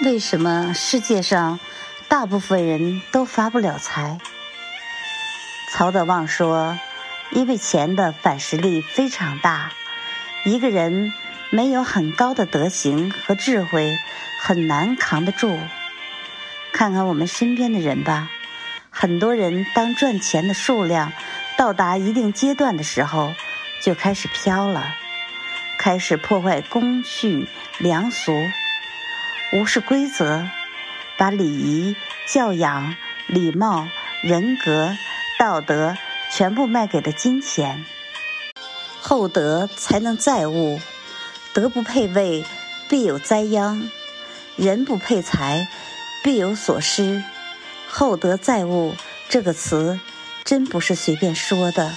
为什么世界上大部分人都发不了财？曹德旺说：“因为钱的反噬力非常大，一个人没有很高的德行和智慧，很难扛得住。看看我们身边的人吧，很多人当赚钱的数量到达一定阶段的时候，就开始飘了，开始破坏公序良俗，无视规则，把礼仪、教养、礼貌、人格。”道德全部卖给了金钱，厚德才能载物，德不配位，必有灾殃；人不配财，必有所失。厚德载物这个词，真不是随便说的。